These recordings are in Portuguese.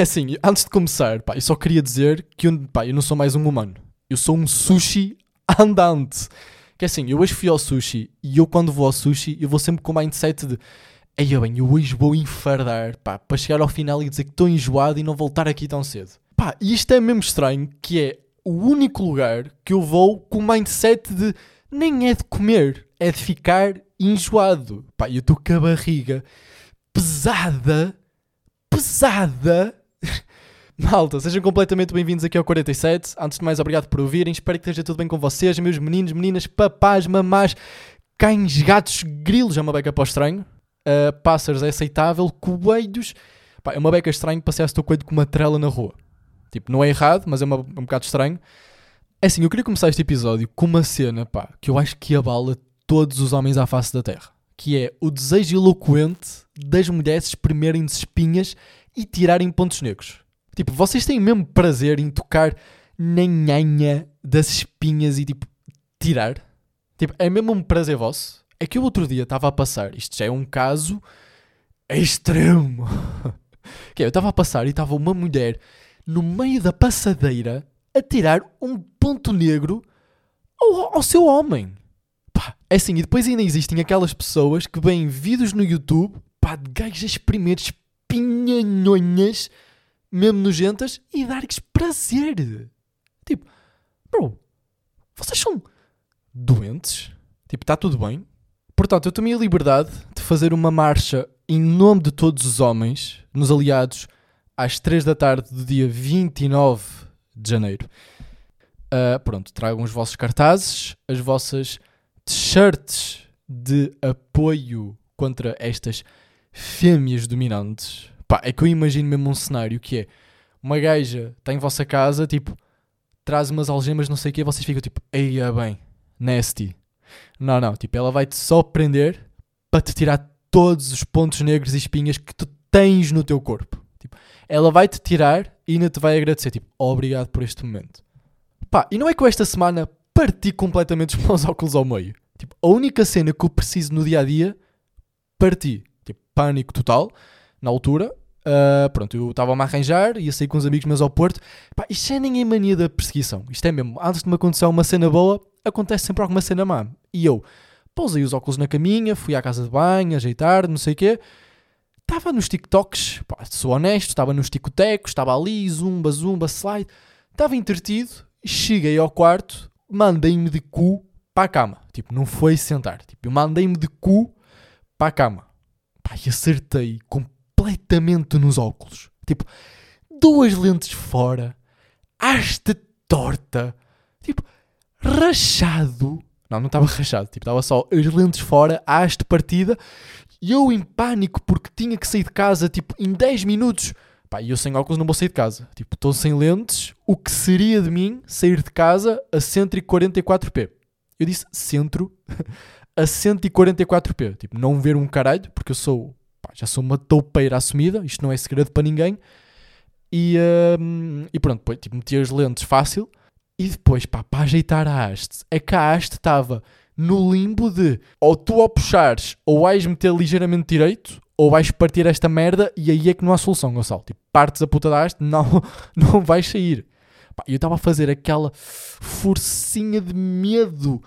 É assim, antes de começar, pá, eu só queria dizer que eu, pá, eu não sou mais um humano. Eu sou um sushi andante. Que é assim, eu hoje fui ao sushi e eu quando vou ao sushi, eu vou sempre com o mindset de Ei, bem, eu hoje vou enfardar, pá, para chegar ao final e dizer que estou enjoado e não voltar aqui tão cedo. Pá, e isto é mesmo estranho, que é o único lugar que eu vou com o mindset de nem é de comer, é de ficar enjoado. Pá, eu estou com a barriga pesada, pesada. Malta, sejam completamente bem-vindos aqui ao 47. Antes de mais, obrigado por ouvirem. Espero que esteja tudo bem com vocês, meus meninos, meninas, papás, mamás, cães, gatos, grilos. É uma beca para o estranho. Uh, pássaros é aceitável. Coelhos. Pá, é uma beca estranho passear o teu coelho com uma trela na rua. Tipo, não é errado, mas é uma, um bocado estranho. É assim, eu queria começar este episódio com uma cena, pá, que eu acho que abala todos os homens à face da Terra. Que é o desejo eloquente das mulheres espremerem de espinhas e tirarem pontos negros. Tipo, vocês têm mesmo prazer em tocar na nhanha das espinhas e, tipo, tirar? Tipo, é mesmo um prazer vosso? É que o outro dia estava a passar, isto já é um caso extremo. que é, eu estava a passar e estava uma mulher no meio da passadeira a tirar um ponto negro ao, ao seu homem. Pá, é assim, e depois ainda existem aquelas pessoas que veem vídeos no YouTube, pá, de gajos a espremer espinhanhonhas, mesmo nojentas, e dar-lhes prazer. Tipo, bro, vocês são doentes? Tipo, está tudo bem? Portanto, eu tomei a liberdade de fazer uma marcha em nome de todos os homens, nos aliados, às 3 da tarde do dia 29 de janeiro. Uh, pronto, tragam os vossos cartazes, as vossas t-shirts de apoio contra estas fêmeas dominantes. Pá, é que eu imagino mesmo um cenário que é uma gaja está em vossa casa, tipo, traz umas algemas, não sei o quê, vocês ficam tipo, eia bem, nasty. Não, não, tipo, ela vai-te só prender para te tirar todos os pontos negros e espinhas que tu tens no teu corpo. Tipo, ela vai-te tirar e ainda te vai agradecer, tipo, obrigado por este momento. Pá, e não é que eu esta semana parti completamente os meus óculos ao meio. Tipo, a única cena que eu preciso no dia a dia, parti. Tipo, pânico total, na altura. Uh, pronto, eu estava-me a arranjar, ia sair com os amigos meus ao Porto. Pá, isto é nem a mania da perseguição. Isto é mesmo, antes de me acontecer uma cena boa, acontece sempre alguma cena má. E eu pousei os óculos na caminha, fui à casa de banho, ajeitar, não sei o quê. Estava nos TikToks, pá, sou honesto, estava nos ticotecos, estava ali, zumba, zumba, slide. Estava entretido, cheguei ao quarto, mandei-me de cu para a cama. Tipo, não foi sentar. Tipo, eu mandei-me de cu para a cama. Pá, e acertei completamente nos óculos. Tipo, duas lentes fora, haste torta, tipo, rachado. Não, não estava rachado, tipo, estava só as lentes fora, haste partida, e eu em pânico porque tinha que sair de casa, tipo, em 10 minutos. Pá, e eu sem óculos não vou sair de casa. Tipo, estou sem lentes, o que seria de mim sair de casa a 144p? Eu disse centro a 144p. Tipo, não ver um caralho, porque eu sou, pá, já sou uma toupeira assumida, isto não é segredo para ninguém. E, hum, e pronto, depois, tipo, meti as lentes fácil. E depois, pá, para ajeitar a haste, é que a haste estava no limbo de ou tu ao puxares ou vais meter ligeiramente direito ou vais partir esta merda e aí é que não há solução, Gonçalo. Tipo, partes a puta da haste, não, não vais sair. Pá, eu estava a fazer aquela forcinha de medo,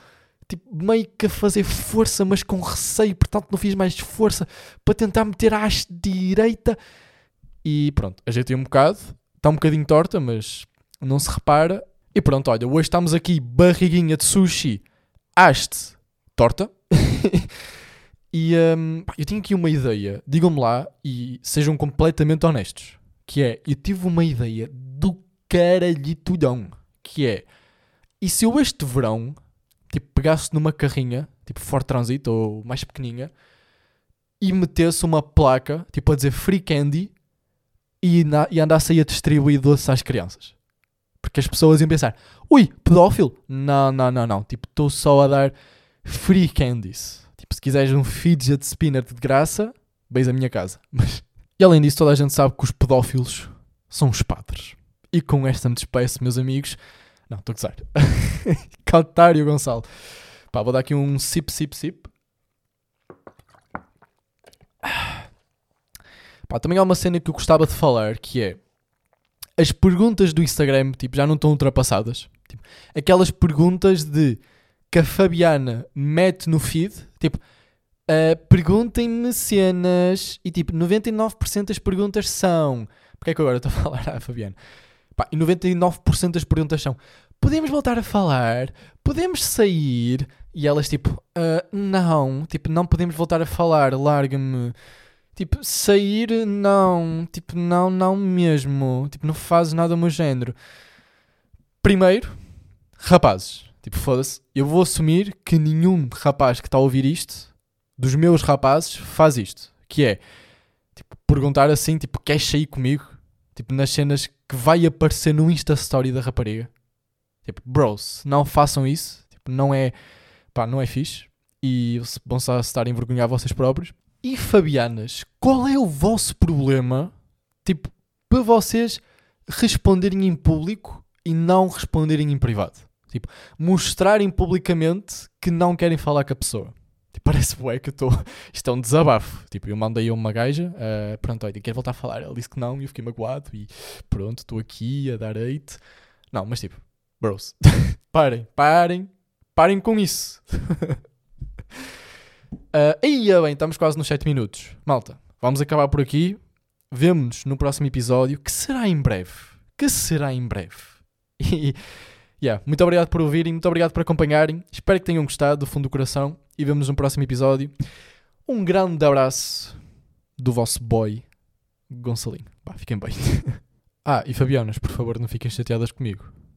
tipo, meio que a fazer força, mas com receio, portanto não fiz mais força para tentar meter a haste direita. E pronto, ajeitei um bocado, está um bocadinho torta, mas não se repara. E pronto, olha, hoje estamos aqui, barriguinha de sushi, haste torta. e um, eu tinha aqui uma ideia, digam-me lá e sejam completamente honestos. Que é, eu tive uma ideia do caralhitudão. Que é, e se eu este verão, tipo, pegasse numa carrinha, tipo Ford Transit ou mais pequeninha, e metesse uma placa, tipo a dizer Free Candy, e, na, e andasse aí a distribuir doces às crianças. Porque as pessoas iam pensar, ui, pedófilo? Não, não, não, não. Tipo, estou só a dar free candies. Tipo, se quiseres um fidget spinner de graça, beis a minha casa. Mas... E além disso, toda a gente sabe que os pedófilos são os padres. E com esta me despeço, meus amigos. Não, estou a gozar. Caltário Gonçalo. Pá, vou dar aqui um sip, sip, sip. Pá, também há uma cena que eu gostava de falar, que é... as perguntas do Instagram, tipo, já não estão ultrapassadas. Tipo, aquelas perguntas de que a Fabiana mete no feed, tipo, uh, perguntem-me cenas e tipo, 99% das perguntas são. Porque é que agora estou a falar à Fabiana? Pá, e 99% das perguntas são: podemos voltar a falar? Podemos sair? E elas tipo: uh, não, tipo, não podemos voltar a falar, larga-me. Tipo, sair, não. Tipo, não, não mesmo. Tipo, não fazes nada do meu género. Primeiro, rapazes. Tipo, foda-se. Eu vou assumir que nenhum rapaz que está a ouvir isto, dos meus rapazes, faz isto. Que é, tipo, perguntar assim, tipo, queres sair comigo? Tipo, nas cenas que vai aparecer no Insta Story da rapariga. Tipo, bros, não façam isso. Tipo, não é, pá, não é fixe. E vão só estar a envergonhar vocês próprios. E Fabianas, qual é o vosso problema, tipo, para vocês responderem em público e não responderem em privado? Tipo, mostrarem publicamente que não querem falar com a pessoa. Parece bué que eu estou. Isto é um desabafo. Tipo, eu mandei uma gaja, uh, pronto, olha, quer voltar a falar. Ela disse que não e eu fiquei magoado e pronto, estou aqui a dar hate. Não, mas tipo, bros, parem, parem, parem com isso. Uh, aí, bem, estamos quase nos 7 minutos. Malta, vamos acabar por aqui. Vemo-nos no próximo episódio, que será em breve. Que será em breve. E, yeah, muito obrigado por ouvirem, muito obrigado por acompanharem. Espero que tenham gostado do fundo do coração e vemos no próximo episódio. Um grande abraço do vosso boy Gonçalinho. Fiquem bem. ah, e Fabianas, por favor, não fiquem chateadas comigo.